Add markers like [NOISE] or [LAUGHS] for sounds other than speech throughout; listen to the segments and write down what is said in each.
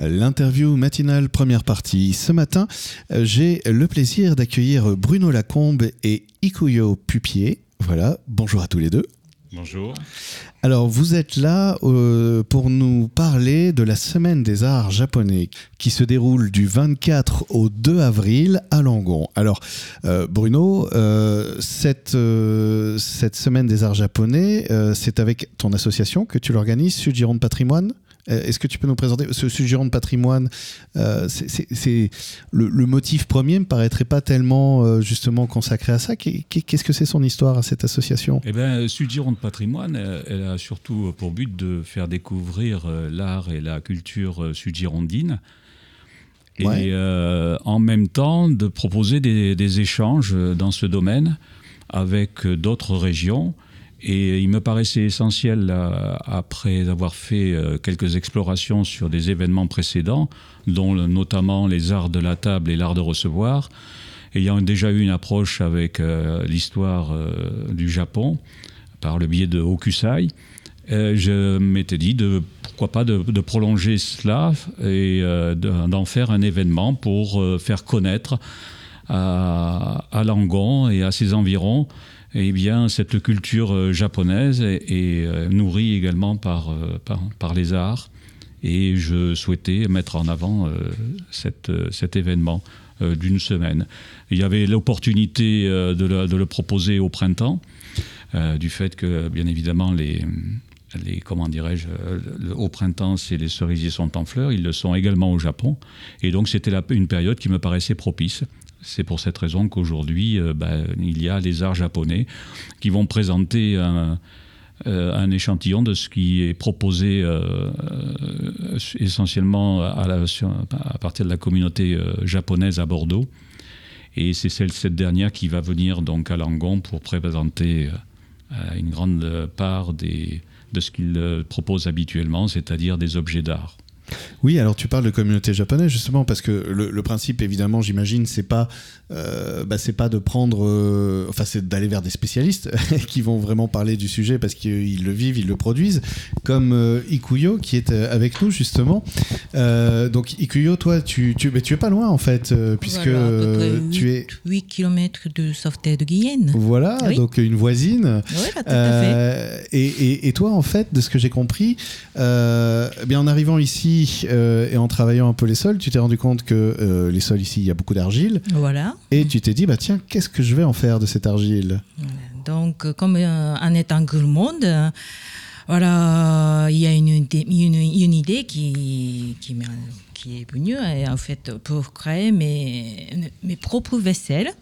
L'interview matinale première partie. Ce matin, j'ai le plaisir d'accueillir Bruno Lacombe et Ikuyo Pupier. Voilà, bonjour à tous les deux. Bonjour. Alors, vous êtes là euh, pour nous parler de la Semaine des Arts japonais qui se déroule du 24 au 2 avril à Langon. Alors, euh, Bruno, euh, cette, cette Semaine des Arts japonais, c'est avec ton association que tu l'organises, Sujiron de Patrimoine? Est-ce que tu peux nous présenter ce sujet de patrimoine euh, C'est le, motif premier me paraîtrait pas tellement euh, justement consacré à ça. Qu'est-ce que c'est son histoire à cette association? Eh bien, Sud-Gironde Patrimoine, elle a surtout pour but de faire découvrir l'art et la culture sud-girondine. Et en même temps de proposer des échanges dans ce domaine avec d'autres régions et il me paraissait essentiel, après avoir fait euh, quelques explorations sur des événements précédents, dont notamment les arts de la table et l'art de recevoir, ayant déjà eu une approche avec euh, l'histoire euh, du Japon par le biais de Hokusai, je m'étais dit de pourquoi pas de, prolonger cela et d'en faire un événement pour faire connaître à Langon et à ses environs eh bien, cette culture euh, japonaise est, euh, nourrie également euh, par, par, les arts. Et je souhaitais mettre en avant cette, cet événement d'une semaine. Il y avait l'opportunité de, le proposer au printemps, du fait que, bien évidemment, les, les, comment dirais-je, au printemps, c'est les cerisiers sont en fleurs, ils le sont également au Japon, et donc c'était une période qui me paraissait propice. C'est pour cette raison qu'aujourd'hui, euh, bah, il y a les arts japonais qui vont présenter un, euh, échantillon de ce qui est proposé euh, essentiellement à, à, partir de la communauté japonaise à Bordeaux. Et c'est cette dernière qui va venir donc à Langon pour présenter une grande part de ce qu'il propose habituellement, c'est-à-dire des objets d'art. Oui, alors tu parles de communauté japonaise justement parce que le, principe, évidemment, j'imagine, c'est pas, euh, bah, c'est pas de prendre, euh, enfin, c'est d'aller vers des spécialistes [LAUGHS] qui vont vraiment parler du sujet parce qu'ils le vivent, ils le produisent, comme euh, Ikuyo qui est avec nous justement. donc Ikuyo, toi, tu, tu, tu es pas loin en fait, puisque tu es 8 km de Sauveterre de Guyenne. Voilà, donc une voisine. Oui, tout à fait. Et, et, toi, en fait, de ce que j'ai compris, eh bien en arrivant ici euh, et en travaillant un peu les sols, tu t'es rendu compte que euh, les sols ici, il y a beaucoup d'argile. Voilà. Et tu t'es dit, bah tiens, qu'est-ce que je vais en faire de cette argile? Donc, comme euh, en étant monde, voilà, il y a une, une, une idée qui, qui, qui, est venue, en fait, pour créer mes, mes propres vaisselles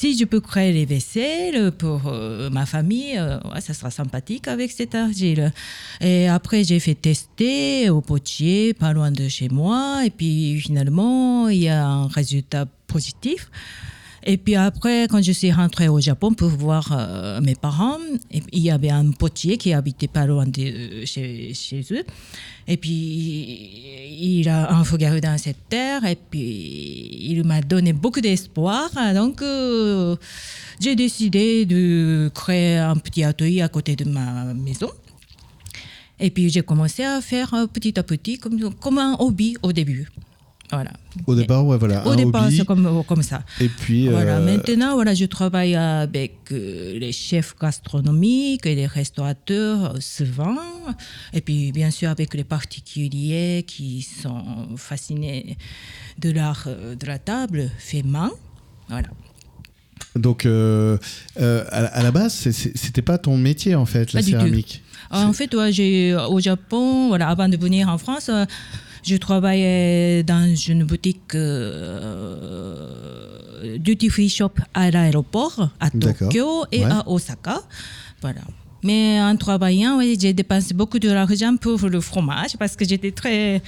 si je peux créer les vaisselles pour euh, ma famille, euh, ça sera sympathique avec cette argile. Et après, j'ai fait tester au potier, pas loin de chez moi. Et puis finalement, il y a un résultat positif. Et puis après, quand je suis rentrée au Japon pour voir euh, mes parents, il y avait un potier qui habitait pas loin de chez, chez, eux. Et puis, il a un regard dans cette terre et puis il m'a donné beaucoup d'espoir. Donc, euh, j'ai décidé de créer un petit atelier à côté de ma maison. Et puis, j'ai commencé à faire petit à petit comme, comme un hobby au début. Voilà. Au départ, ouais, voilà. Au départ, c'est comme, comme ça. Et puis. Voilà. Euh, Maintenant, voilà, je travaille avec euh, les chefs gastronomiques et les restaurateurs euh, souvent. Et puis, bien sûr, avec les particuliers qui sont fascinés de l'art de la table fait main. Voilà. Donc, à, la base, c'était pas ton métier en fait, la céramique. En fait, ouais, j'ai au Japon, voilà, avant de venir en France je travaillais dans une boutique euh, duty free shop à l'aéroport, à Tokyo et à Osaka. Voilà. Mais en travaillant, oui, j'ai dépensé beaucoup d'argent pour le fromage parce que j'étais très.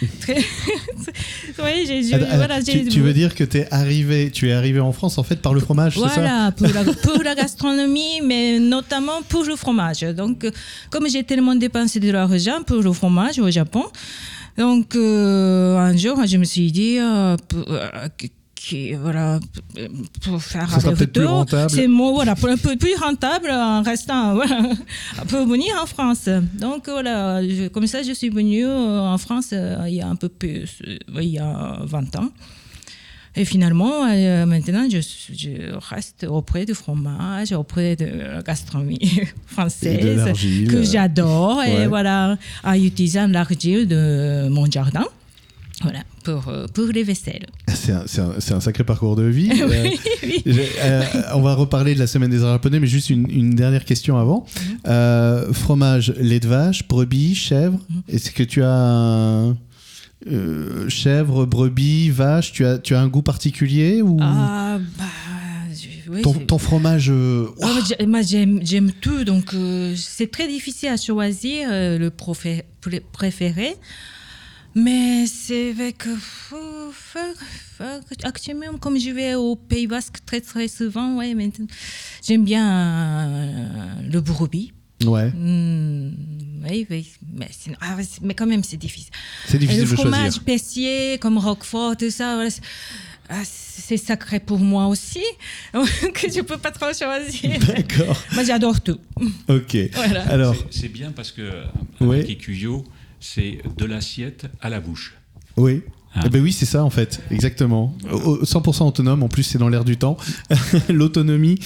[LAUGHS] très [LAUGHS] oui, j'ai, voilà, tu, tu, veux dire que es arrivé, tu es arrivé en France en fait par le fromage, voilà, c'est ça? Pour la, pour la gastronomie, [LAUGHS] mais notamment pour le fromage. Donc, comme j'ai tellement dépensé de l'argent pour le fromage au Japon, donc, euh, un jour, je me suis dit, euh, euh, qui, voilà, pour faire Ça peut-être plus rentable. C'est moi, voilà, pour un peu plus rentable en restant, [LAUGHS] voilà, pour venir en France. Donc voilà, je- comme ça, je suis venue en France il y a un peu plus, il y a 20 ans. Et finalement, euh, maintenant, je, je reste auprès du fromage, auprès de la gastronomie [LAUGHS] de française que j'adore. Ouais. Et voilà, en utilisant l'argile de mon jardin. Voilà, pour, euh, pour les vaisselles. C'est un, sacré parcours de vie. [LAUGHS] Euh, oui, oui. euh, on va reparler de la semaine des arts japonais, mais juste une, une dernière question avant. Mhm. Euh, fromage, lait de vache, brebis, chèvre. Mhm. Est-ce que tu as un, euh, chèvre, brebis, vache Tu as, tu as un goût particulier ou Ah, bah, oui, ton, fromage euh, j'ai- moi, j'aime, tout, donc euh, c'est très difficile à choisir euh, le profé- préféré. Mais c'est faut- actuellement, comme je vais au Pays Basque très très souvent, ouais, j'aime bien le brebis. Ouais, Hmm, oui, oui, mais, ah, mais quand même, c'est difficile. c'est difficile le de fromage choisir. pessier, comme Roquefort, tout ça, voilà, c'est- ah, c'est sacré pour moi aussi, [LAUGHS] que je peux pas trop choisir. D'accord, Moi, j'adore tout. ok. Voilà. Alors, C'est- bien parce que Oui. avec Ikuyo, c'est de l'assiette à la bouche. oui. Ah. Eh ben oui, c'est ça en fait, exactement. Au- au- 100% autonome, en plus c'est dans l'air du temps, [LAUGHS] l'autonomie,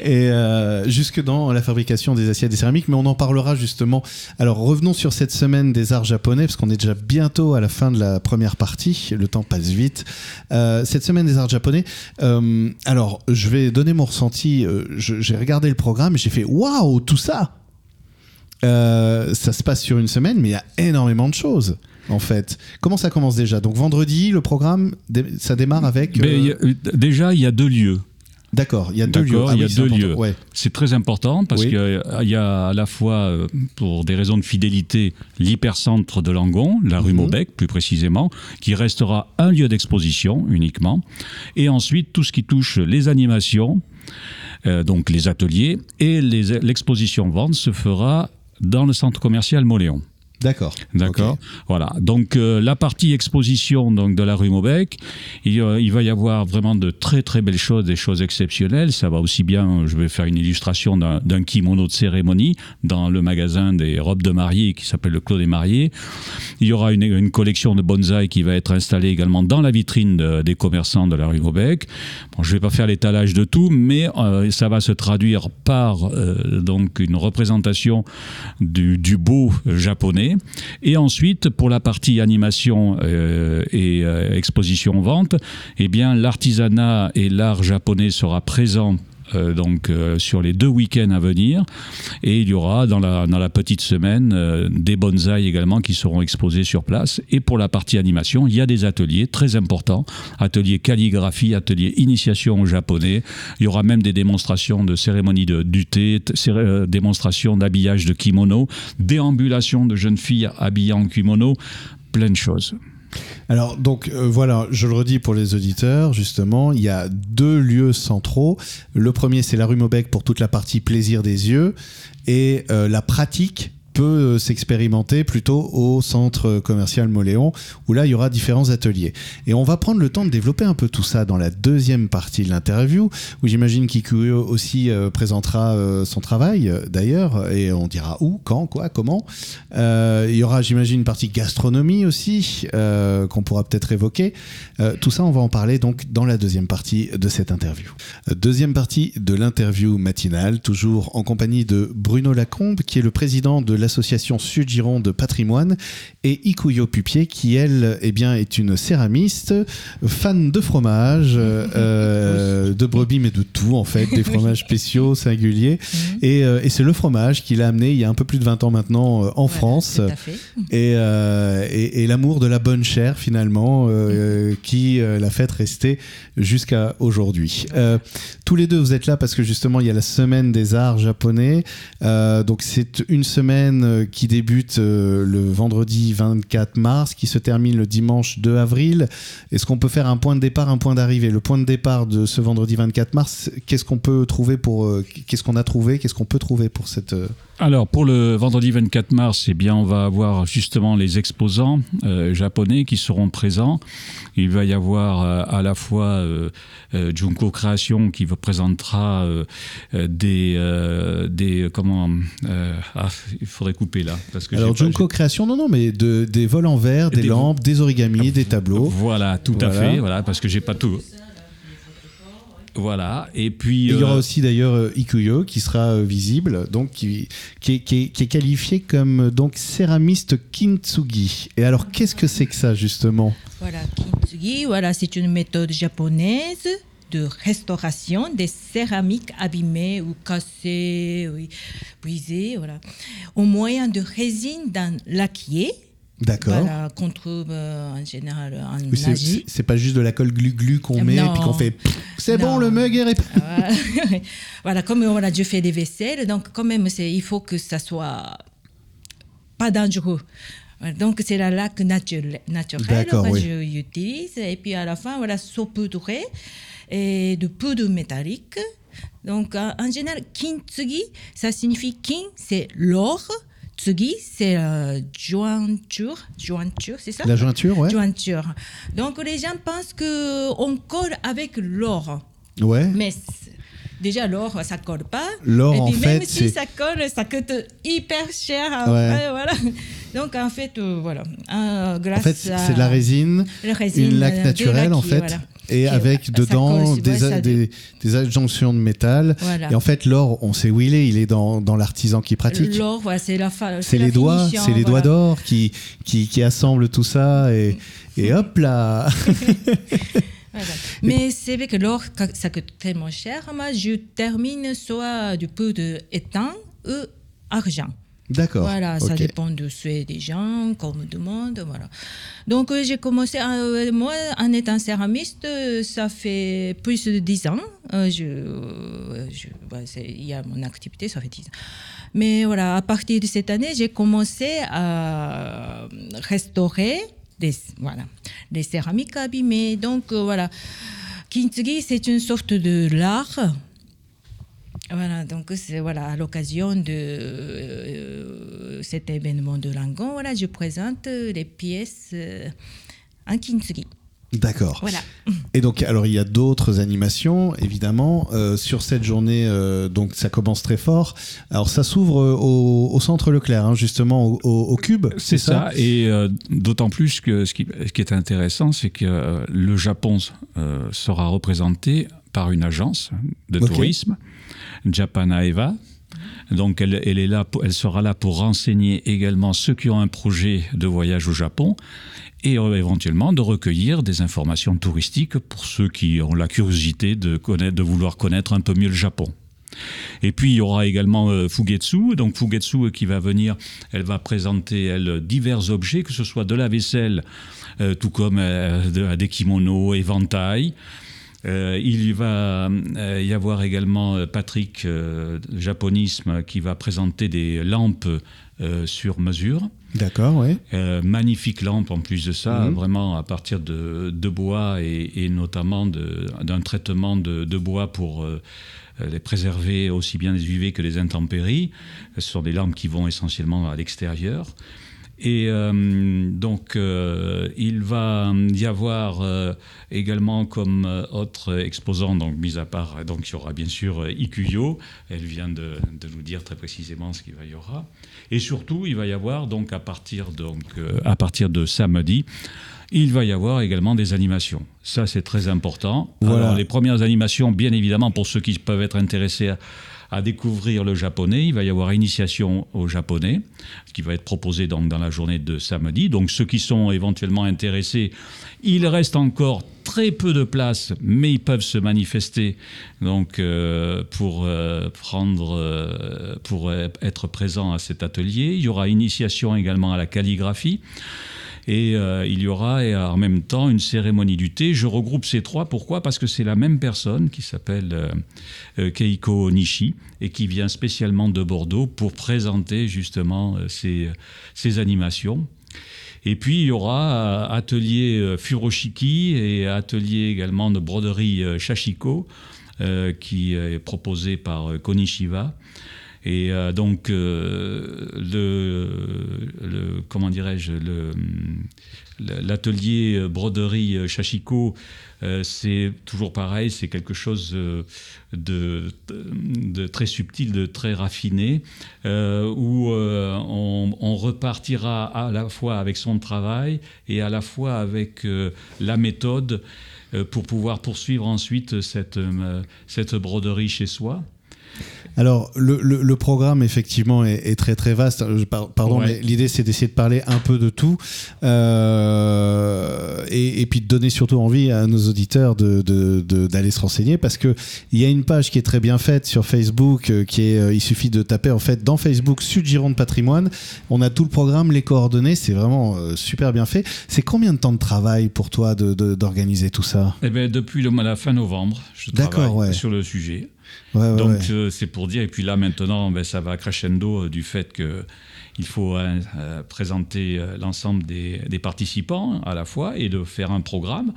et euh, jusque dans la fabrication des assiettes et céramiques, mais on en parlera justement. Alors revenons sur cette semaine des arts japonais, parce qu'on est déjà bientôt à la fin de la première partie, le temps passe vite. Euh, cette semaine des arts japonais, euh, alors je vais donner mon ressenti, j'ai regardé le programme et j'ai fait waouh, tout ça ça se passe sur une semaine, mais il y a énormément de choses. En fait, comment ça commence déjà? Donc vendredi, le programme, ça démarre avec. Mais euh, a- euh, déjà, il y a deux lieux. D'accord, il y a deux lieux. Ah il y a oui, deux lieux. Ouais. C'est très important parce Oui. qu'il y a à la fois, euh, pour des raisons de fidélité, l'hypercentre de Langon, la rue Mhm. Maubec plus précisément, qui restera un lieu d'exposition uniquement. Et ensuite, tout ce qui touche les animations, euh, donc les ateliers, et l'exposition vente se fera dans le centre commercial Moléon. D'accord. D'accord. Voilà. Donc euh, la partie exposition donc de la rue Maubec, il, euh, il va y avoir vraiment de très très belles choses, des choses exceptionnelles. Ça va aussi bien. Je vais faire une illustration d'un d'un kimono de cérémonie dans le magasin des robes de mariée qui s'appelle le Clos des mariés. Il y aura une, une collection de bonsaï qui va être installée également dans la vitrine de- des commerçants de la rue Maubec. Bon, je ne vais pas faire l'étalage de tout, mais euh, ça va se traduire par euh, donc une représentation du, du beau japonais. Et ensuite, pour la partie animation euh, et euh, exposition-vente, eh bien, l'artisanat et l'art japonais sera présent donc euh, sur les deux week-ends à venir. Et il y aura dans la, petite semaine euh, des bonsaïs également qui seront exposés sur place. Et pour la partie animation il y a des ateliers très importants. Ateliers calligraphie ateliers initiation au japonais. Il y aura même des démonstrations de cérémonie de, du thé euh, démonstrations d'habillage de kimono déambulation de jeunes filles habillées en kimono plein de choses Alors, donc euh, voilà, je le redis pour les auditeurs, justement, il y a deux lieux centraux. Le premier, c'est la rue Maubec pour toute la partie plaisir des yeux. Et euh, la pratique peut euh, s'expérimenter plutôt au centre commercial Moléon, où là, il y aura différents ateliers. Et on va prendre le temps de développer un peu tout ça dans la deuxième partie de l'interview, où j'imagine qu'Ikuyo aussi euh, présentera euh, son travail, euh, d'ailleurs, et on dira où, quand, quoi, comment. Euh, il y aura, j'imagine, une partie gastronomie aussi, euh, qu'on pourra peut-être évoquer. Euh, tout ça, on va en parler donc dans la deuxième partie de cette interview. Euh, Deuxième partie de l'interview matinale, toujours en compagnie de Bruno Lacombe, qui est le président de l'association Sud-Gironde de patrimoine, et Ikuyo Pupier, qui elle, eh bien, est une céramiste, fan de fromage, euh, [LAUGHS] de brebis, mais de tout en fait, des [LAUGHS] fromages spéciaux, singuliers. [LAUGHS] Et, euh, et c'est le fromage qui l'a amené il y a un peu plus de 20 ans maintenant euh, en Voilà, France et, euh, et, et l'amour de la bonne chair finalement euh, qui euh, l'a fait rester jusqu'à aujourd'hui. Euh, tous les deux vous êtes là parce que justement il y a la semaine des arts japonais. Euh, donc c'est une semaine euh, qui débute euh, le vendredi 24 mars, qui se termine le dimanche 2 avril. Est-ce qu'on peut faire un point de départ, un point d'arrivée? Le point de départ de ce vendredi 24 mars, qu'est-ce qu'on peut trouver pour, euh, qu'est-ce qu'on a trouvé, qu'est-ce qu'on peut trouver pour cette, alors pour le vendredi 24 mars, eh bien on va avoir justement les exposants euh, japonais qui seront présents. Il va y avoir euh, à la fois euh, Junko Création qui vous présentera des des comment ah, il faudrait couper là parce que alors Junko Création non non mais de, des vols en verre, des, lampes, des origamis, des tableaux. Voilà tout à fait voilà parce que j'ai pas tout. Voilà, et puis... il y aura euh, aussi d'ailleurs euh, Ikuyo qui sera euh, visible, donc qui, qui, est, qualifié comme donc céramiste kintsugi. Et alors, qu'est-ce que c'est que ça, justement? Voilà, kintsugi, voilà, c'est une méthode japonaise de restauration des céramiques abîmées ou cassées, oui, brisées, voilà, au moyen de résine d'un laquier D'accord. contre euh, en général en oui, C'est pas juste de la colle glu-glu qu'on met et puis qu'on fait c'est bon, le mug est [LAUGHS] Voilà, comme a déjà fait des vaisselles, donc quand même, il faut que ça soit pas dangereux. Donc c'est la laque naturelle, que j'utilise. Et puis à la fin, voilà, saupoudré et de poudre métallique. Donc en général, kintsugi, ça signifie kin, c'est l'or. Tsugi, c'est la jointure, jointure, c'est ça? La jointure, ouais. Jointure. Donc les gens pensent que on colle avec l'or. Ouais. Mais déjà l'or, ça colle pas. L'or, en fait, même si ça colle, ça coûte hyper cher. Après, voilà. Donc en fait, euh, voilà. Euh, grâce en fait, c'est de la résine, une laque euh, naturelle en fait et avec dedans des, des, des, adjonctions de métal. Et en fait, l'or, on sait où il est. Il est dans, dans l'artisan qui pratique. L'or, c'est la C'est les doigts, c'est les doigts d'or qui, qui, qui, assemblent tout ça et, et hop là. [LAUGHS] [LAUGHS] Mais c'est vrai que l'or, ça coûte tellement cher. Moi, je termine soit du peu d'étain ou argent. D'accord. Voilà, ça dépend de ce des gens qu'on me demande. Voilà. Donc euh, j'ai commencé, euh, moi en étant céramiste, ça fait plus de 10 ans. Euh, je, je il y a mon activité, ça fait 10 ans. Mais voilà, à partir de cette année, j'ai commencé à restaurer des, voilà, des céramiques abîmées. Donc voilà, kintsugi, c'est une sorte de l'art voilà, donc c'est voilà, à l'occasion de euh, cet événement de Langon, voilà, je présente les pièces euh, en kintsugi. D'accord. Voilà. Et donc, alors il y a d'autres animations, évidemment. Euh, sur cette journée, donc ça commence très fort. Alors ça s'ouvre au, centre Leclerc, hein, justement au, Cube. C'est ça, Et d'autant plus que ce qui, ce qui est intéressant, c'est que le Japon sera représenté par une agence de tourisme Japanaeva. Donc elle, est là, elle sera là pour renseigner également ceux qui ont un projet de voyage au Japon et euh, éventuellement de recueillir des informations touristiques pour ceux qui ont la curiosité de, connaître, de vouloir connaître un peu mieux le Japon. Et puis il y aura également euh, Fugetsu, donc Fugetsu euh, qui va venir, elle va présenter elle divers objets, que ce soit de la vaisselle, tout comme des kimonos, éventails, euh, il va euh, y avoir également euh, Patrick Japonisme qui va présenter des lampes sur mesure. D'accord, oui. magnifique lampe en plus de ça, mhm. vraiment à partir de, bois et, notamment d'un traitement de, bois pour les préserver aussi bien des UV que des intempéries. Ce sont des lampes qui vont essentiellement à l'extérieur. Et euh, donc, euh, il va y avoir euh, également comme autre exposant, donc mis à part, donc il y aura bien sûr Ikuyo. Elle vient de, de, nous dire très précisément ce qu'il y aura. Et surtout, il va y avoir donc à partir donc à partir de samedi. Il va y avoir également des animations. Ça, c'est très important. Voilà. Alors, les premières animations, bien évidemment, pour ceux qui peuvent être intéressés à, à découvrir le japonais. Il va y avoir initiation au japonais, qui va être proposé donc dans la journée de samedi. Donc ceux qui sont éventuellement intéressés, il reste encore très peu de place, mais ils peuvent se manifester donc euh, pour euh, prendre, euh, pour être présents à cet atelier. Il y aura initiation également à la calligraphie. Et euh, il y aura en même temps une cérémonie du thé. Je regroupe ces trois. Pourquoi? Parce que c'est la même personne qui s'appelle euh, euh, Keiko Nishi et qui vient spécialement de Bordeaux pour présenter justement ces, ces animations. Et puis il y aura atelier Furoshiki et atelier également de broderie Shashiko qui est proposé par Konishiva Et donc, le, comment dirais-je, l'atelier broderie Chachiko, c'est toujours pareil, c'est quelque chose de, très subtil, de très raffiné, où on, repartira à la fois avec son travail et à la fois avec la méthode euh, pour pouvoir poursuivre ensuite cette, euh, cette broderie chez soi. Alors, le, le, programme, effectivement, est, très très vaste. Pardon, mais l'idée, c'est d'essayer de parler un peu de tout euh, et, et, puis de donner surtout envie à nos auditeurs d'aller de, de, se renseigner parce qu'il y a une page qui est très bien faite sur Facebook. Euh, qui est, euh, il suffit de taper en fait dans Facebook Sud Gironde Patrimoine. On a tout le programme, les coordonnées. C'est vraiment super bien fait. C'est combien de temps de travail pour toi d'organiser tout ça? Eh bien, Depuis le, la fin novembre, je travaille ouais. sur le sujet. Donc euh, c'est pour dire, et puis là maintenant, ben, ça va crescendo euh, du fait qu'il faut hein, euh, présenter l'ensemble des, participants à la fois et de faire un programme.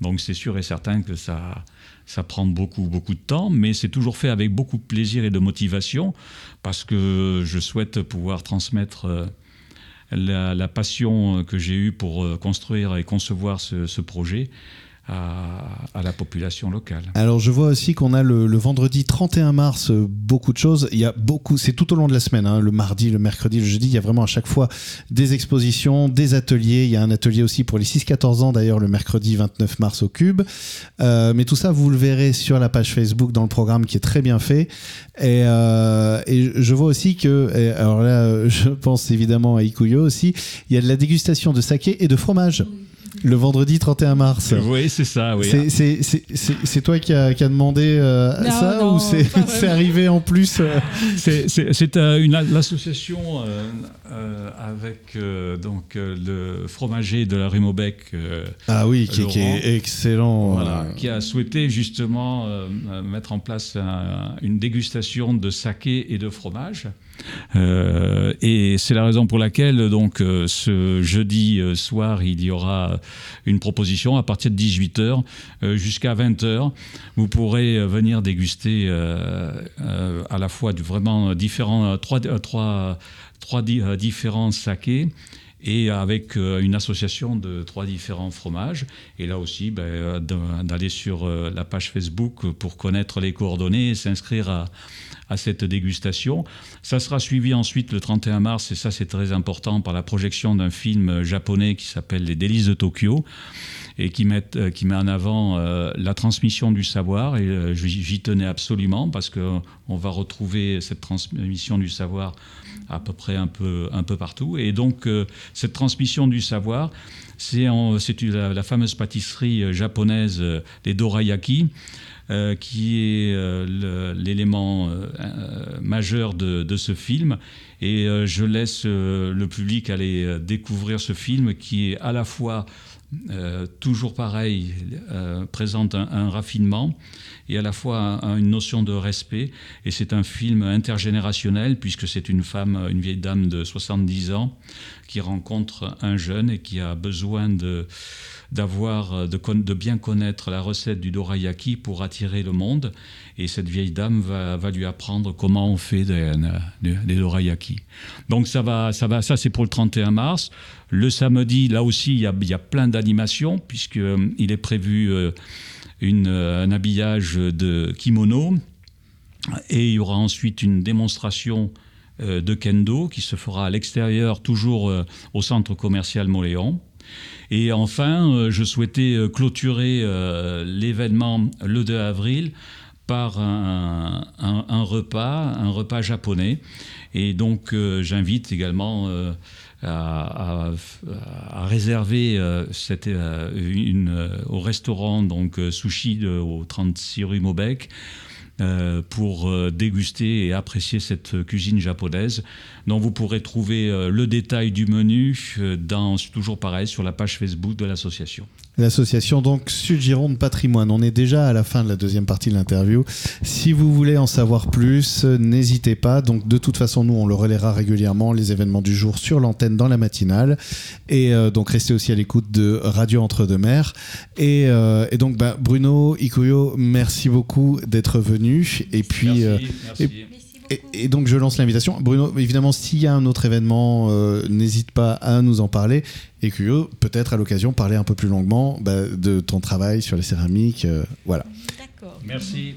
Donc c'est sûr et certain que ça, ça prend beaucoup, beaucoup de temps, mais c'est toujours fait avec beaucoup de plaisir et de motivation parce que je souhaite pouvoir transmettre la, passion que j'ai eue pour construire et concevoir ce projet à, la population locale. Alors je vois aussi qu'on a le, vendredi 31 mars euh, beaucoup de choses. Il y a beaucoup, c'est tout au long de la semaine, hein, le mardi, le mercredi, le jeudi. Il y a vraiment à chaque fois des expositions, des ateliers. Il y a un atelier aussi pour les 6-14 ans d'ailleurs le mercredi 29 mars au Cube. Euh, mais tout ça, vous le verrez sur la page Facebook dans le programme qui est très bien fait. Et, euh, et je vois aussi que, alors là, [LAUGHS] je pense évidemment à Ikuyo aussi. Il y a de la dégustation de saké et de fromage le vendredi 31 mars. Oui, c'est ça. Oui. C'est toi qui as a demandé euh, ça ou c'est [LAUGHS] arrivé en plus euh [LAUGHS] C'est euh, l'association avec donc le fromager de la rue Maubec. ah oui, qui, est excellent. qui a souhaité justement mettre en place une dégustation de saké et de fromage. Euh, et c'est la raison pour laquelle, donc, euh, ce jeudi euh, soir, il y aura une proposition à partir de 18h jusqu'à 20h. Vous pourrez venir déguster à la fois vraiment différents, trois, trois, trois différents sakés et avec une association de trois différents fromages. Et là aussi, ben, d'aller sur la page Facebook pour connaître les coordonnées et s'inscrire à, cette dégustation. Ça sera suivi ensuite le 31 mars, et ça c'est très important, par la projection d'un film japonais qui s'appelle Les délices de Tokyo et qui met, euh, qui met en avant euh, la transmission du savoir. Et euh, j'y tenais absolument parce qu'on va retrouver cette transmission du savoir à peu près un peu, un peu partout. Et donc, cette transmission du savoir, c'est la, la, fameuse pâtisserie japonaise des dorayaki. Euh, qui est euh, l'élément euh, majeur de, ce film. Et je laisse le public aller découvrir ce film qui est à la fois toujours pareil, présente un, raffinement et à la fois une notion de respect. Et c'est un film intergénérationnel puisque c'est une femme, une vieille dame de 70 ans qui rencontre un jeune et qui a besoin de d'avoir, euh, de, bien connaître la recette du dorayaki pour attirer le monde. Et cette vieille dame va, lui apprendre comment on fait des, dorayaki. Donc ça va, ça va, ça c'est pour le 31 mars. Le samedi, là aussi, il y a, il y a plein d'animations puisqu'il euh, est prévu euh, une, un habillage de kimono. Et il y aura ensuite une démonstration de kendo qui se fera à l'extérieur, toujours au centre commercial Moléon. Et enfin, euh, je souhaitais euh, clôturer euh, l'événement le 2 avril par un, repas, un repas japonais. Et donc, j'invite également à, réserver au restaurant donc Sushi au 36 rue Maubec euh, pour euh, déguster et apprécier cette cuisine japonaise, dont vous pourrez trouver euh, le détail du menu dans, toujours pareil sur la page Facebook de l'association. L'association donc Sud Gironde Patrimoine. On est déjà à la fin de la deuxième partie de l'interview. Si vous voulez en savoir plus, n'hésitez pas. Donc de toute façon, nous on le relaiera régulièrement les événements du jour sur l'antenne dans la matinale. Et donc restez aussi à l'écoute de Radio Entre deux Mers. Et, donc bah, Bruno Ikuyo, merci beaucoup d'être venu. Et puis, merci, euh, merci. Et, donc je lance l'invitation. Bruno, évidemment, s'il y a un autre événement, euh, n'hésite pas à nous en parler. Et que peut-être à l'occasion, parler un peu plus longuement bah, de ton travail sur les céramiques. voilà. D'accord. Merci.